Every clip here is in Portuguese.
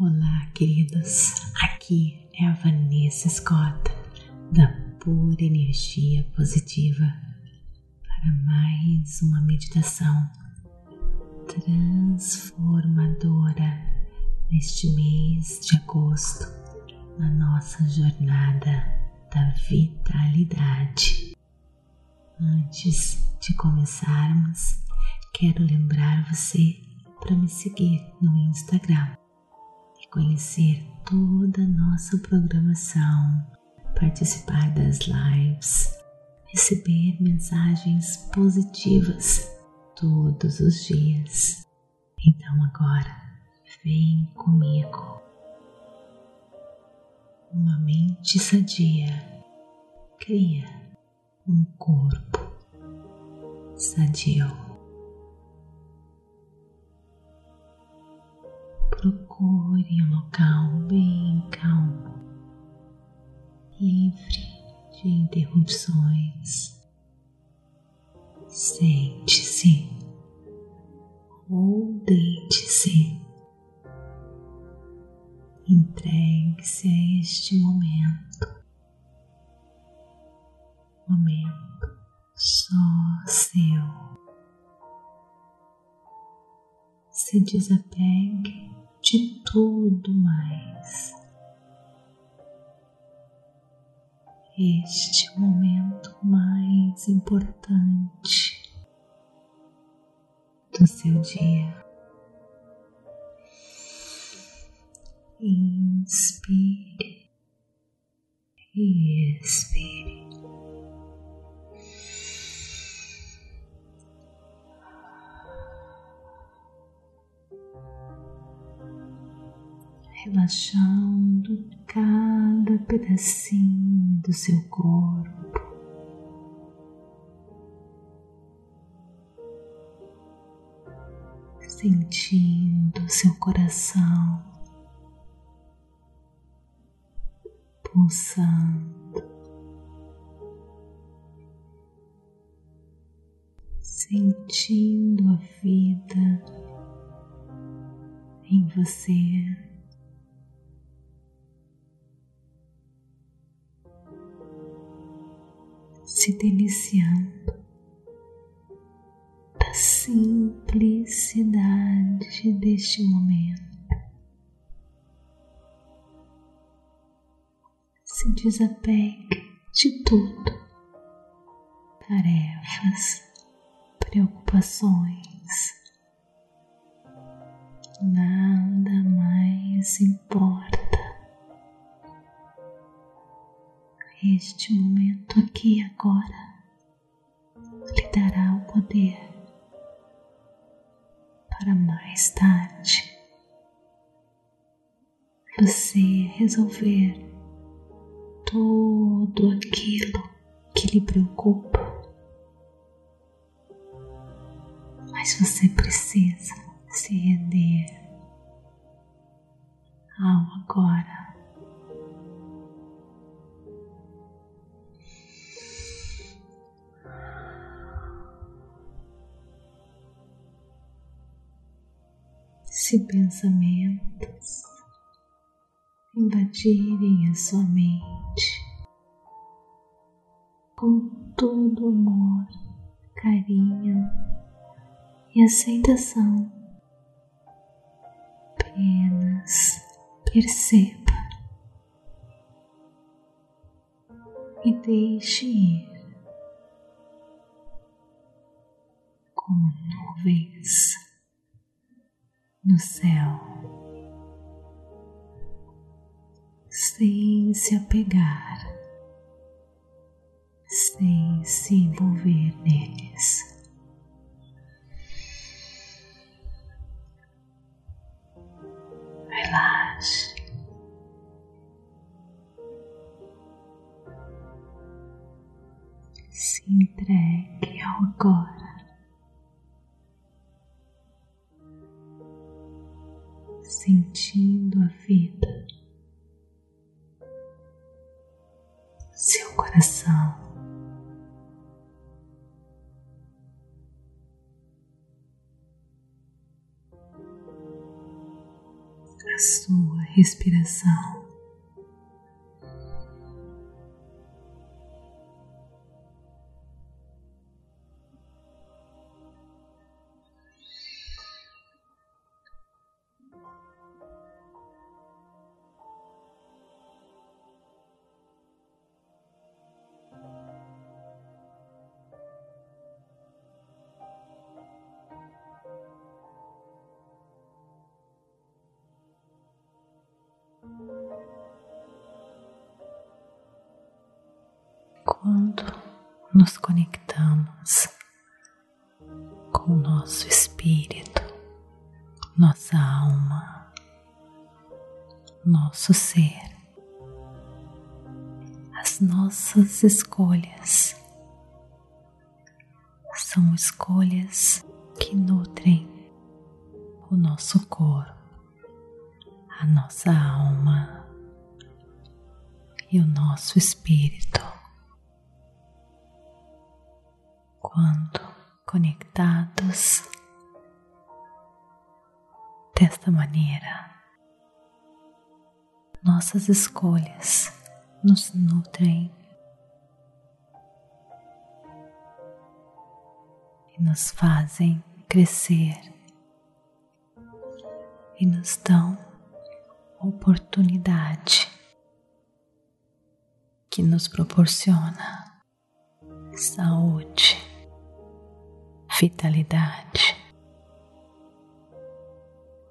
Olá, queridos. Aqui é a Vanessa Scott da Pura Energia Positiva para mais uma meditação transformadora neste mês de agosto na nossa jornada da vitalidade. Antes de começarmos, quero lembrar você para me seguir no Instagram conhecer toda a nossa programação, participar das lives, receber mensagens positivas todos os dias. Então agora, vem comigo. Uma mente sadia cria um corpo sadio. Procure um local bem calmo, livre de interrupções. Sente-se ou deite-se. Entregue-se a este momento. Momento só seu. Se desapegue de tudo mais. Este momento mais importante do seu dia. Inspire e relaxando cada pedacinho do seu corpo. Sentindo seu coração pulsando, sentindo a vida em você. Se deliciando da simplicidade deste momento. Se desapegue de tudo, tarefas, preocupações. Nada mais importa. Este momento aqui agora lhe dará o poder para mais tarde você resolver tudo aquilo que lhe preocupa. Mas você precisa se render ao agora. Se pensamentos invadirem a sua mente com todo amor, carinho e aceitação. Apenas perceba e deixe ir como nuvens no céu, sem se apegar, sem se envolver neles. Coração. a sua respiração. Quando nos conectamos com o nosso espírito, nossa alma, nosso ser, as nossas escolhas são escolhas que nutrem o nosso corpo, a nossa alma e o nosso espírito. Quando conectados desta maneira, nossas escolhas nos nutrem e nos fazem crescer e nos dão oportunidade que nos proporciona saúde, vitalidade,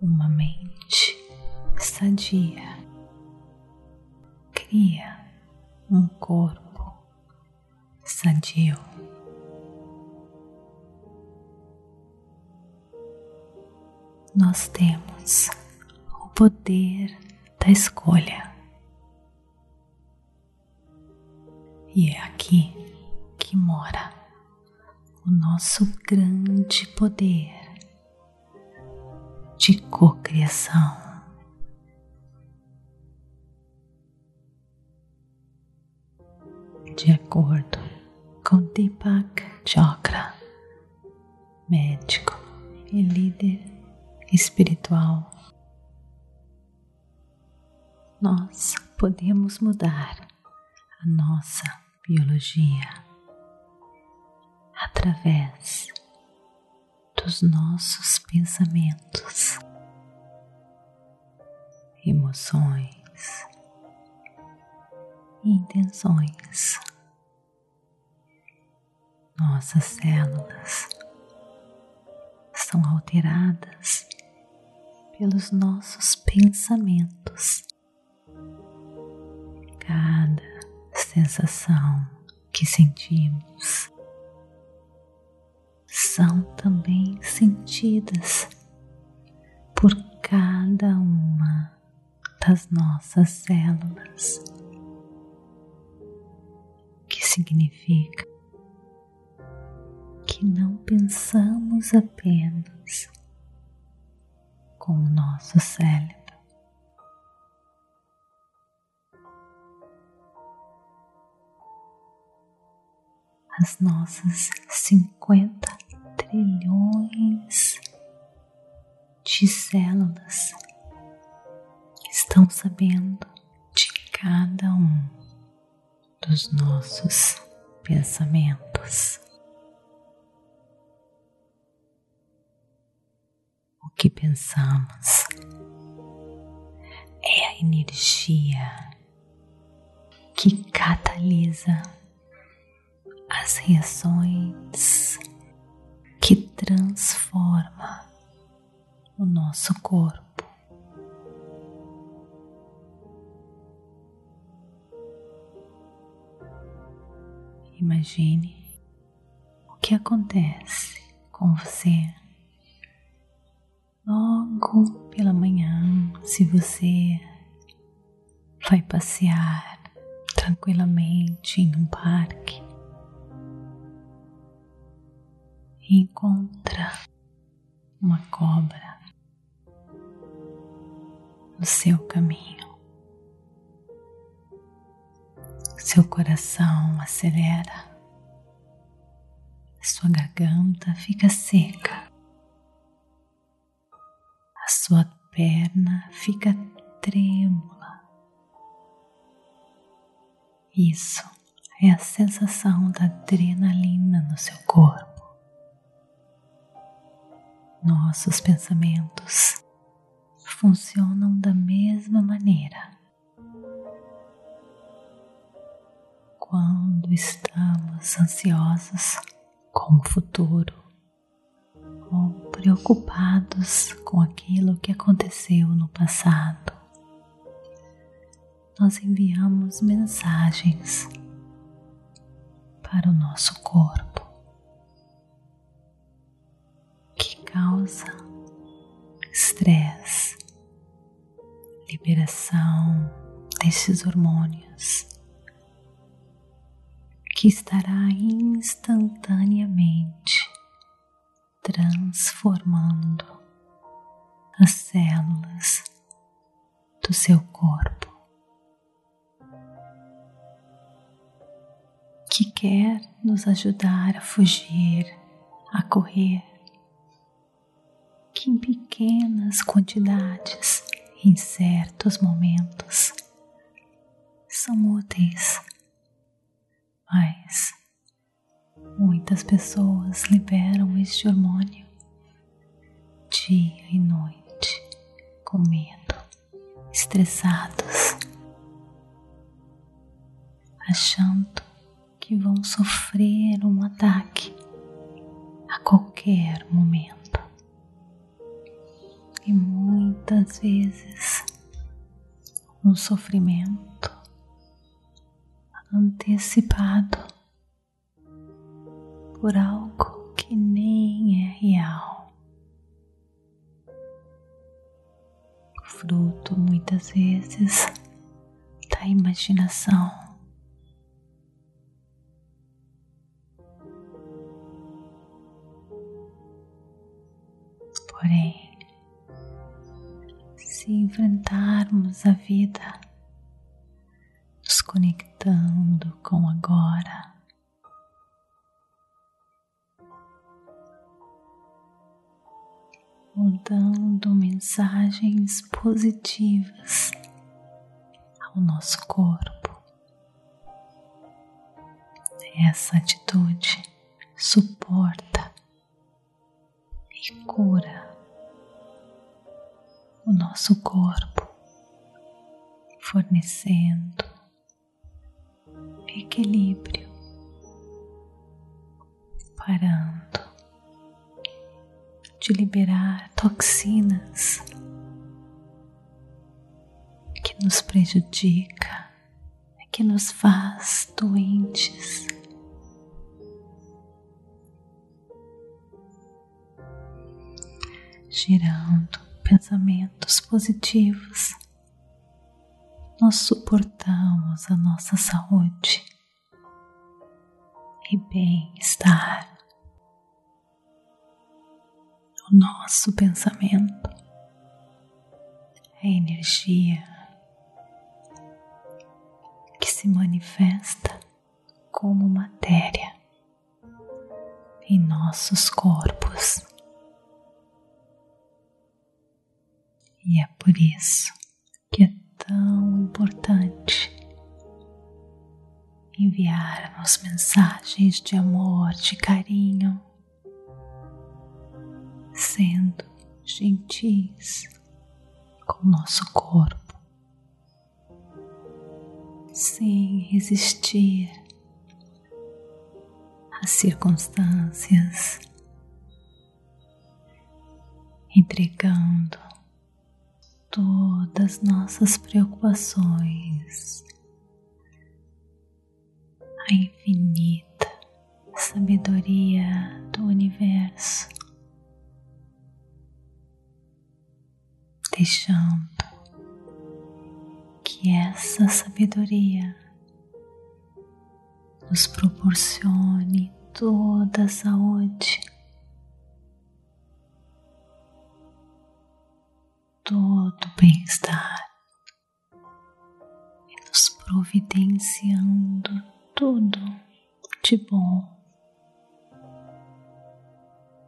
uma mente sadia, cria um corpo sadio. Nós temos o poder da escolha. E é aqui que mora o nosso grande poder de cocriação. De acordo com Deepak Chokra, médico e líder espiritual, nós podemos mudar a nossa biologia através dos nossos pensamentos, emoções e intenções. Nossas células são alteradas pelos nossos pensamentos. Cada sensação que sentimos são também sentidas por cada uma das nossas células, que significa que não pensamos apenas com o nosso cérebro. As nossas 50 trilhões de células estão sabendo de cada um dos nossos pensamentos. O que pensamos é a energia que catalisa as reações que transforma o nosso corpo. Imagine o que acontece com você logo pela manhã, se você vai passear tranquilamente em um parque encontra uma cobra no seu caminho. Seu coração acelera, sua garganta fica seca, a sua perna fica trêmula. Isso é a sensação da adrenalina no seu corpo. Nossos pensamentos funcionam da mesma maneira. Quando estamos ansiosos com o futuro ou preocupados com aquilo que aconteceu no passado, nós enviamos mensagens para o nosso corpo causa estresse, liberação desses hormônios que estará instantaneamente transformando as células do seu corpo. Que quer nos ajudar a fugir, a correr, que em pequenas quantidades, em certos momentos, são úteis, mas Muitas pessoas liberam este hormônio dia e noite com medo, estressados, achando que vão sofrer um ataque a qualquer momento. E muitas vezes um sofrimento antecipado por algo que nem é real. Fruto muitas vezes da imaginação. Enfrentarmos a vida nos conectando com agora, mudando mensagens positivas ao nosso corpo. Essa atitude suporta e cura o nosso corpo, fornecendo equilíbrio, parando de liberar toxinas que nos prejudica, que nos faz doentes. Girando pensamentos positivos, nós suportamos a nossa saúde. E bem-estar. O nosso pensamento. É energia. Que se manifesta como matéria. Em nossos corpos. E é por isso que é tão importante. Enviarmos mensagens de amor, de carinho sendo gentis com nosso corpo, sem resistir às circunstâncias, entregando todas nossas preocupações. À infinita sabedoria do universo deixando que essa sabedoria nos proporcione toda a saúde, todo bem-estar. E nos providenciando tudo de bom,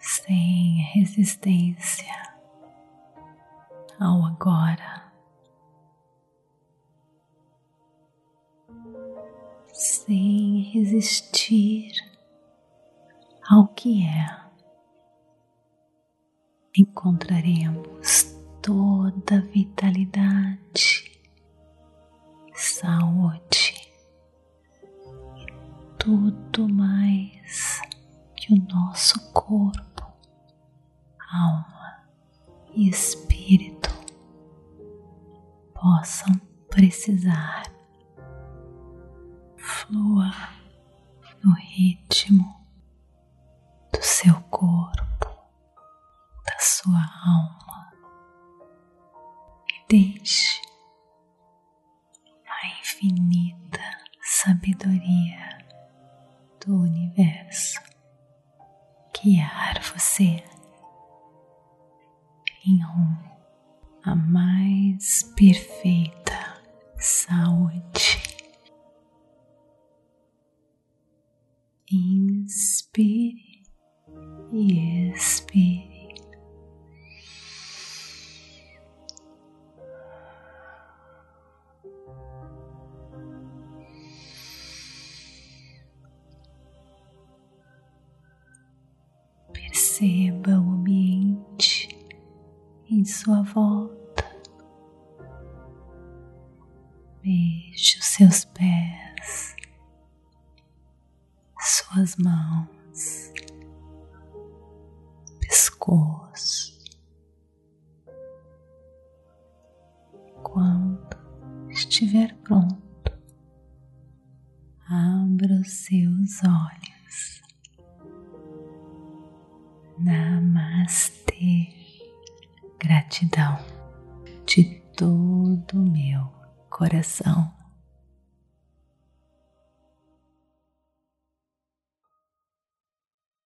sem resistência ao agora. Sem resistir ao que é, encontraremos toda vitalidade, saúde e tudo mais que o nosso corpo, alma e espírito possam precisar. Flua no ritmo do seu corpo, da sua alma deixe a infinita sabedoria do universo guiar você em rumo à mais perfeita saúde. Inspire e expire. Suas mãos, pescoço. Quando estiver pronto, abra os seus olhos. Namastê. Gratidão de todo o meu coração.